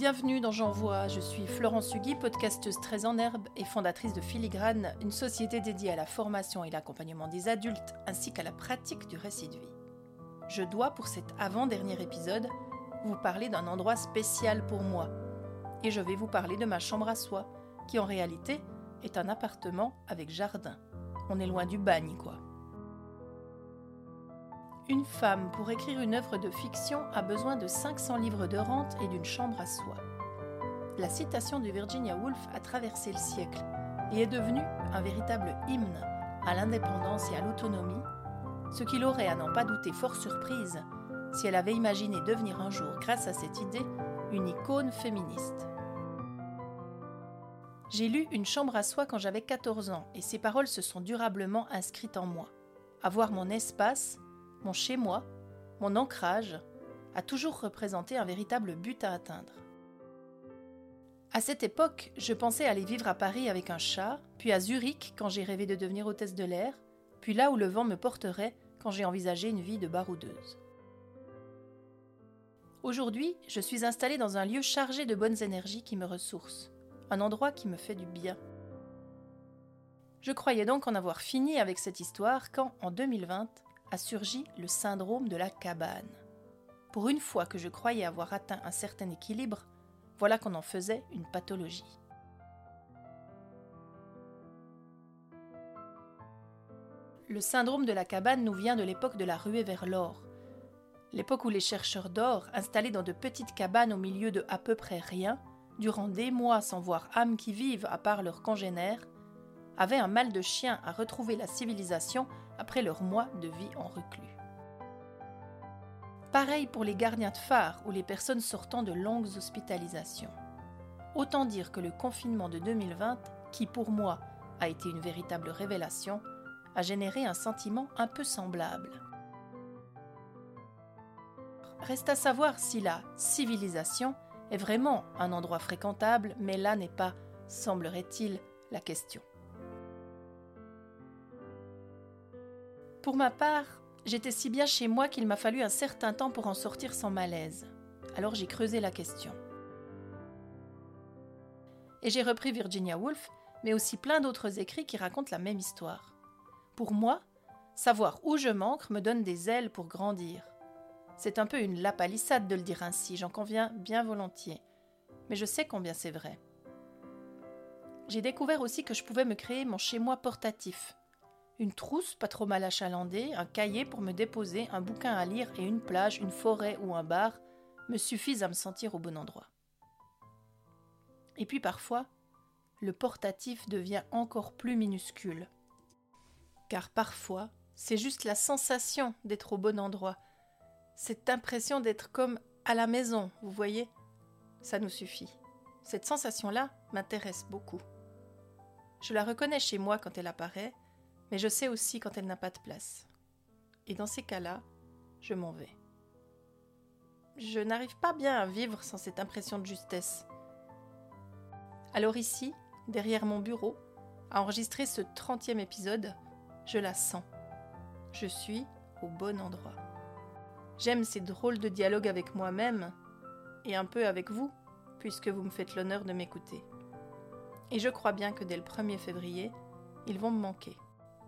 Bienvenue dans J'envoie, je suis Florence Hugui, podcasteuse très en herbe et fondatrice de Filigrane, une société dédiée à la formation et l'accompagnement des adultes ainsi qu'à la pratique du récit de vie. Je dois, pour cet avant-dernier épisode, vous parler d'un endroit spécial pour moi. Et je vais vous parler de ma chambre à soi, qui en réalité est un appartement avec jardin. On est loin du bagne, quoi. Une femme, pour écrire une œuvre de fiction, a besoin de 500 livres de rente et d'une chambre à soi. La citation de Virginia Woolf a traversé le siècle et est devenue un véritable hymne à l'indépendance et à l'autonomie, ce qui l'aurait, à n'en pas douter, fort surprise si elle avait imaginé devenir un jour, grâce à cette idée, une icône féministe. J'ai lu Une chambre à soi quand j'avais 14 ans et ces paroles se sont durablement inscrites en moi. Avoir mon espace, mon chez-moi, mon ancrage, a toujours représenté un véritable but à atteindre. À cette époque, je pensais aller vivre à Paris avec un chat, puis à Zurich quand j'ai rêvé de devenir hôtesse de l'air, puis là où le vent me porterait quand j'ai envisagé une vie de baroudeuse. Aujourd'hui, je suis installée dans un lieu chargé de bonnes énergies qui me ressourcent, un endroit qui me fait du bien. Je croyais donc en avoir fini avec cette histoire quand, en 2020, a surgi le syndrome de la cabane. Pour une fois que je croyais avoir atteint un certain équilibre, voilà qu'on en faisait une pathologie. Le syndrome de la cabane nous vient de l'époque de la ruée vers l'or, l'époque où les chercheurs d'or, installés dans de petites cabanes au milieu de à peu près rien, durant des mois sans voir âme qui vive à part leurs congénères, avaient un mal de chien à retrouver la civilisation après leurs mois de vie en reclus. Pareil pour les gardiens de phare ou les personnes sortant de longues hospitalisations. Autant dire que le confinement de 2020, qui pour moi a été une véritable révélation, a généré un sentiment un peu semblable. Reste à savoir si la civilisation est vraiment un endroit fréquentable, mais là n'est pas, semblerait-il, la question. Pour ma part, j'étais si bien chez moi qu'il m'a fallu un certain temps pour en sortir sans malaise. Alors j'ai creusé la question. Et j'ai repris Virginia Woolf, mais aussi plein d'autres écrits qui racontent la même histoire. Pour moi, savoir où je manque me donne des ailes pour grandir. C'est un peu une lapalissade de le dire ainsi, j'en conviens bien volontiers. Mais je sais combien c'est vrai. J'ai découvert aussi que je pouvais me créer mon chez-moi portatif. Une trousse pas trop mal achalandée, un cahier pour me déposer, un bouquin à lire et une plage, une forêt ou un bar me suffisent à me sentir au bon endroit. Et puis parfois, le portatif devient encore plus minuscule. Car parfois, c'est juste la sensation d'être au bon endroit, cette impression d'être comme à la maison, vous voyez? Ça nous suffit. Cette sensation-là m'intéresse beaucoup. Je la reconnais chez moi quand elle apparaît, mais je sais aussi quand elle n'a pas de place. Et dans ces cas-là, je m'en vais. Je n'arrive pas bien à vivre sans cette impression de justesse. Alors ici, derrière mon bureau, à enregistrer ce trentième épisode, je la sens. Je suis au bon endroit. J'aime ces drôles de dialogues avec moi-même et un peu avec vous, puisque vous me faites l'honneur de m'écouter. Et je crois bien que dès le 1er février, ils vont me manquer.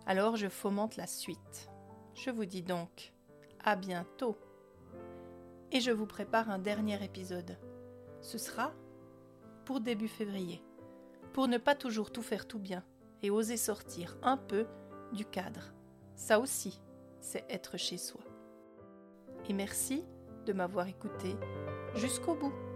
Alors je fomente la suite. Je vous dis donc à bientôt. Et je vous prépare un dernier épisode. Ce sera pour début février, pour ne pas toujours tout faire tout bien et oser sortir un peu du cadre. Ça aussi, c'est être chez soi et merci de m'avoir écouté jusqu'au bout.